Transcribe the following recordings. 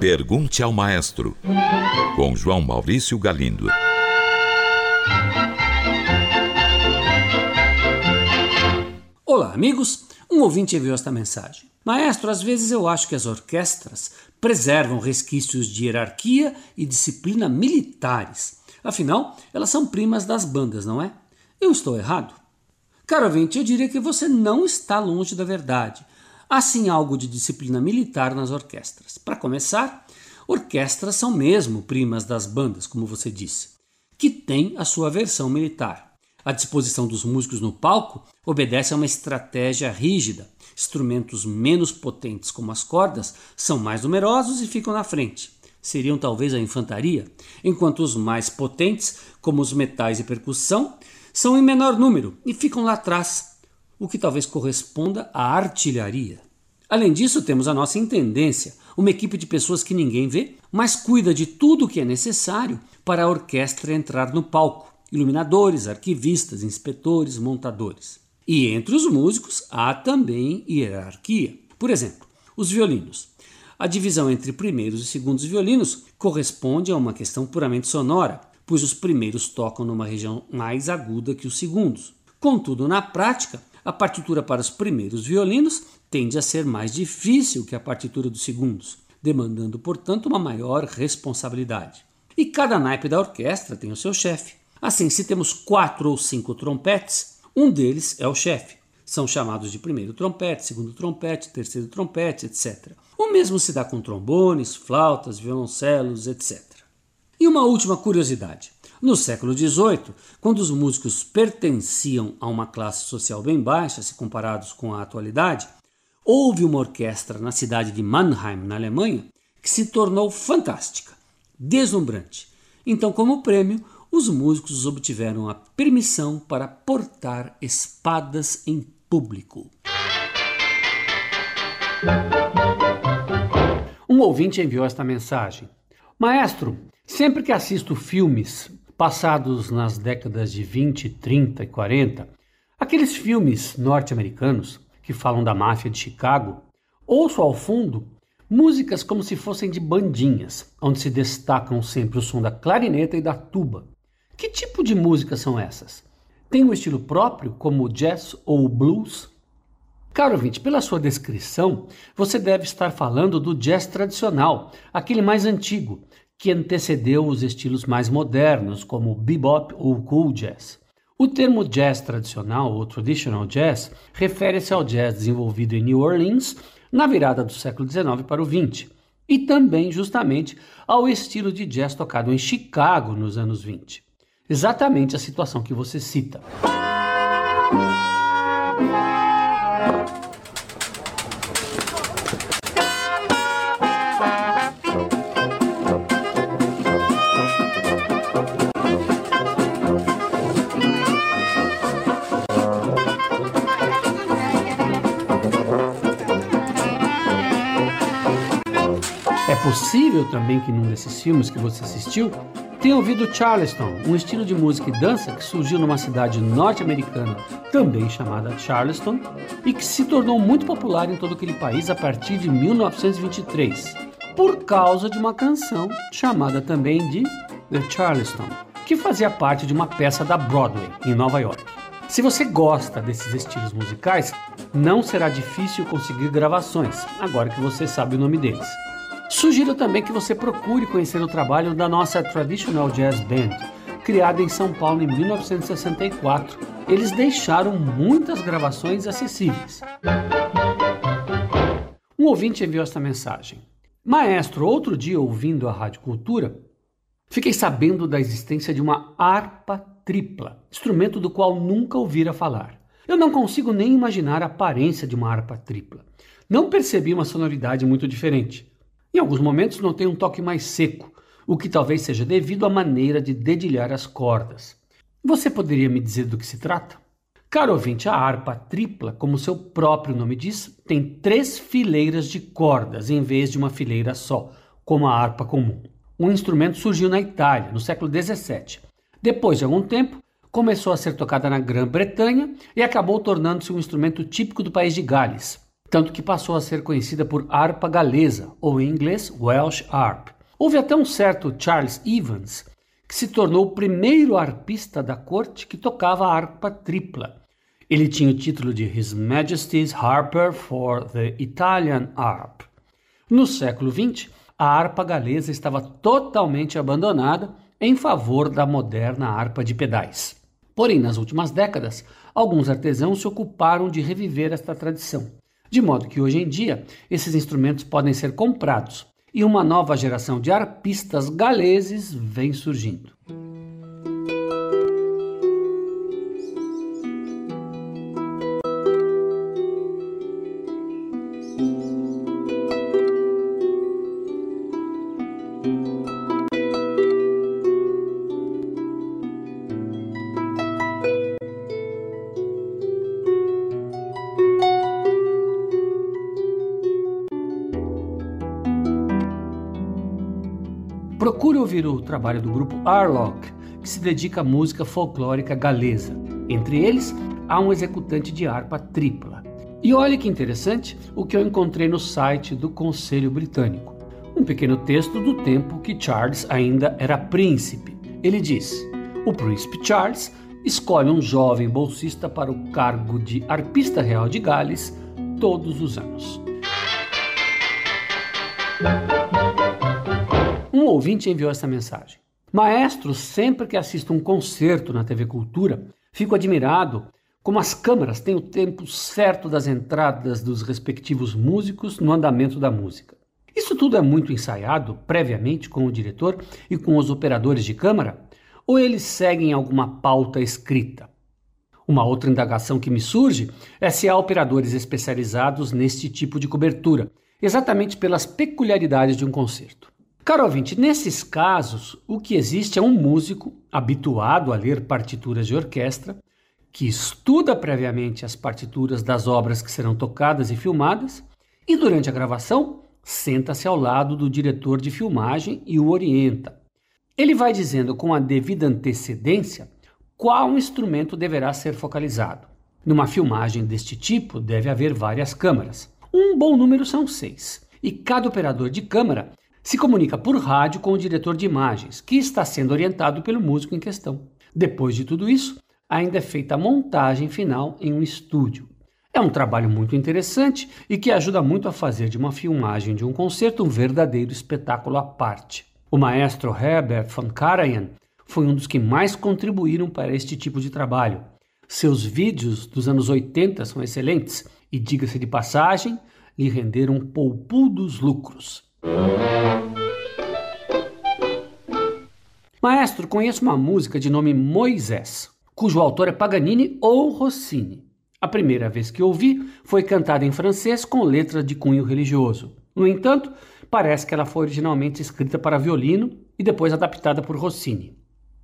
Pergunte ao Maestro, com João Maurício Galindo. Olá, amigos. Um ouvinte enviou esta mensagem. Maestro, às vezes eu acho que as orquestras preservam resquícios de hierarquia e disciplina militares. Afinal, elas são primas das bandas, não é? Eu estou errado? Caro ouvinte, eu diria que você não está longe da verdade. Há sim algo de disciplina militar nas orquestras. Para começar, orquestras são mesmo primas das bandas, como você disse, que tem a sua versão militar. A disposição dos músicos no palco obedece a uma estratégia rígida. Instrumentos menos potentes, como as cordas, são mais numerosos e ficam na frente. Seriam talvez a infantaria, enquanto os mais potentes, como os metais e percussão, são em menor número e ficam lá atrás, o que talvez corresponda à artilharia. Além disso, temos a nossa intendência, uma equipe de pessoas que ninguém vê, mas cuida de tudo o que é necessário para a orquestra entrar no palco: iluminadores, arquivistas, inspetores, montadores. E entre os músicos há também hierarquia. Por exemplo, os violinos. A divisão entre primeiros e segundos violinos corresponde a uma questão puramente sonora, pois os primeiros tocam numa região mais aguda que os segundos. Contudo, na prática, a partitura para os primeiros violinos tende a ser mais difícil que a partitura dos segundos, demandando, portanto, uma maior responsabilidade. E cada naipe da orquestra tem o seu chefe. Assim, se temos quatro ou cinco trompetes, um deles é o chefe. São chamados de primeiro trompete, segundo trompete, terceiro trompete, etc. O mesmo se dá com trombones, flautas, violoncelos, etc. E uma última curiosidade. No século XVIII, quando os músicos pertenciam a uma classe social bem baixa, se comparados com a atualidade, houve uma orquestra na cidade de Mannheim, na Alemanha, que se tornou fantástica, deslumbrante. Então, como prêmio, os músicos obtiveram a permissão para portar espadas em público. Um ouvinte enviou esta mensagem. Maestro, sempre que assisto filmes passados nas décadas de 20, 30 e 40, aqueles filmes norte-americanos que falam da máfia de Chicago, ouço ao fundo músicas como se fossem de bandinhas, onde se destacam sempre o som da clarineta e da tuba. Que tipo de músicas são essas? Tem um estilo próprio, como o jazz ou o blues? Caro ouvinte, pela sua descrição, você deve estar falando do jazz tradicional, aquele mais antigo, que antecedeu os estilos mais modernos, como bebop ou cool jazz. O termo jazz tradicional ou traditional jazz refere-se ao jazz desenvolvido em New Orleans na virada do século XIX para o XX e também justamente ao estilo de jazz tocado em Chicago nos anos 20. Exatamente a situação que você cita. Possível também que num desses filmes que você assistiu tenha ouvido Charleston, um estilo de música e dança que surgiu numa cidade norte-americana também chamada Charleston e que se tornou muito popular em todo aquele país a partir de 1923, por causa de uma canção chamada também de The Charleston, que fazia parte de uma peça da Broadway em Nova York. Se você gosta desses estilos musicais, não será difícil conseguir gravações, agora que você sabe o nome deles. Sugiro também que você procure conhecer o trabalho da nossa Traditional Jazz Band, criada em São Paulo em 1964. Eles deixaram muitas gravações acessíveis. Um ouvinte enviou esta mensagem. Maestro, outro dia ouvindo a Rádio Cultura, fiquei sabendo da existência de uma harpa tripla, instrumento do qual nunca ouvira falar. Eu não consigo nem imaginar a aparência de uma harpa tripla. Não percebi uma sonoridade muito diferente. Em alguns momentos não tem um toque mais seco, o que talvez seja devido à maneira de dedilhar as cordas. Você poderia me dizer do que se trata? Caro ouvinte, a harpa tripla, como seu próprio nome diz, tem três fileiras de cordas em vez de uma fileira só, como a harpa comum. O instrumento surgiu na Itália, no século XVII. Depois de algum tempo, começou a ser tocada na Grã-Bretanha e acabou tornando-se um instrumento típico do país de Gales tanto que passou a ser conhecida por harpa galesa, ou em inglês Welsh Harp. Houve até um certo Charles Evans, que se tornou o primeiro arpista da corte que tocava a harpa tripla. Ele tinha o título de His Majesty's Harper for the Italian Harp. No século XX, a harpa galesa estava totalmente abandonada em favor da moderna harpa de pedais. Porém, nas últimas décadas, alguns artesãos se ocuparam de reviver esta tradição, de modo que hoje em dia esses instrumentos podem ser comprados e uma nova geração de arpistas galeses vem surgindo. Ouvir o trabalho do grupo Arlock, que se dedica à música folclórica galesa. Entre eles, há um executante de harpa tripla. E olhe que interessante o que eu encontrei no site do Conselho Britânico. Um pequeno texto do tempo que Charles ainda era príncipe. Ele diz: O príncipe Charles escolhe um jovem bolsista para o cargo de arpista real de Gales todos os anos. Um ouvinte enviou essa mensagem. Maestro, sempre que assisto um concerto na TV Cultura, fico admirado como as câmaras têm o tempo certo das entradas dos respectivos músicos no andamento da música. Isso tudo é muito ensaiado previamente com o diretor e com os operadores de câmara? Ou eles seguem alguma pauta escrita? Uma outra indagação que me surge é se há operadores especializados neste tipo de cobertura, exatamente pelas peculiaridades de um concerto. Caro ouvinte, nesses casos, o que existe é um músico habituado a ler partituras de orquestra, que estuda previamente as partituras das obras que serão tocadas e filmadas, e durante a gravação senta-se ao lado do diretor de filmagem e o orienta. Ele vai dizendo com a devida antecedência qual instrumento deverá ser focalizado. Numa filmagem deste tipo, deve haver várias câmaras. Um bom número são seis, e cada operador de câmara se comunica por rádio com o diretor de imagens, que está sendo orientado pelo músico em questão. Depois de tudo isso, ainda é feita a montagem final em um estúdio. É um trabalho muito interessante e que ajuda muito a fazer de uma filmagem de um concerto um verdadeiro espetáculo à parte. O maestro Herbert von Karajan foi um dos que mais contribuíram para este tipo de trabalho. Seus vídeos dos anos 80 são excelentes e, diga-se de passagem, lhe renderam poupudos lucros. Maestro, conheço uma música de nome Moisés, cujo autor é Paganini ou Rossini. A primeira vez que ouvi foi cantada em francês com letra de cunho religioso. No entanto, parece que ela foi originalmente escrita para violino e depois adaptada por Rossini.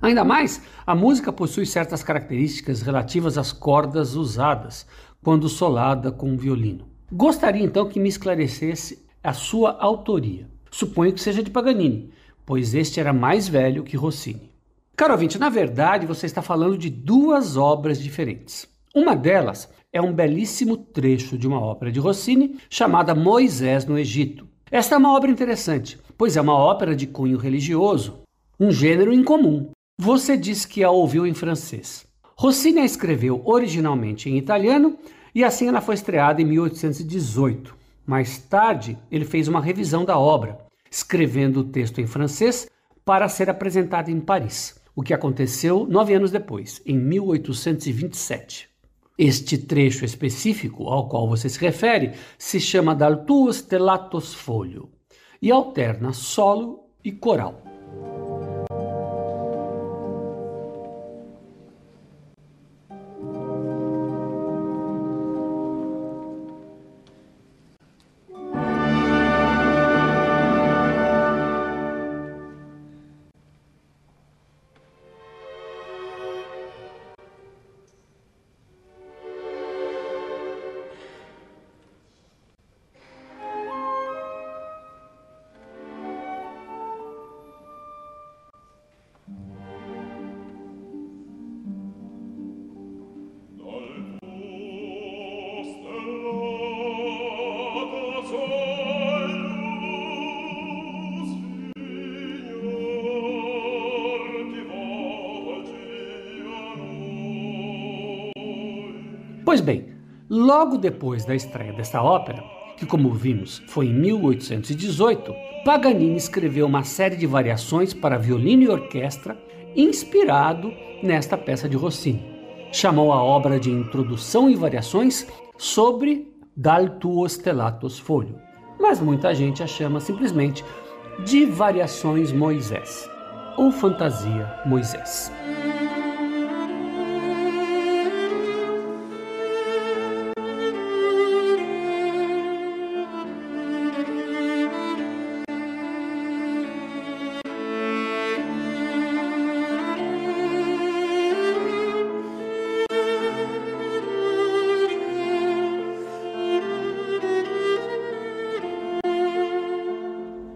Ainda mais, a música possui certas características relativas às cordas usadas quando solada com o violino. Gostaria então que me esclarecesse a sua autoria. Suponho que seja de Paganini, pois este era mais velho que Rossini. Caro ouvinte, na verdade você está falando de duas obras diferentes. Uma delas é um belíssimo trecho de uma ópera de Rossini chamada Moisés no Egito. Esta é uma obra interessante, pois é uma ópera de cunho religioso, um gênero incomum. Você disse que a ouviu em francês. Rossini a escreveu originalmente em italiano e assim ela foi estreada em 1818. Mais tarde, ele fez uma revisão da obra, escrevendo o texto em francês para ser apresentado em Paris, o que aconteceu nove anos depois, em 1827. Este trecho específico ao qual você se refere se chama Dal tuo stellatos folio e alterna solo e coral. Pois bem, logo depois da estreia desta ópera, que como vimos foi em 1818, Paganini escreveu uma série de variações para violino e orquestra inspirado nesta peça de Rossini. Chamou a obra de Introdução e Variações sobre Dal tuo stellato folio, mas muita gente a chama simplesmente de Variações Moisés ou Fantasia Moisés.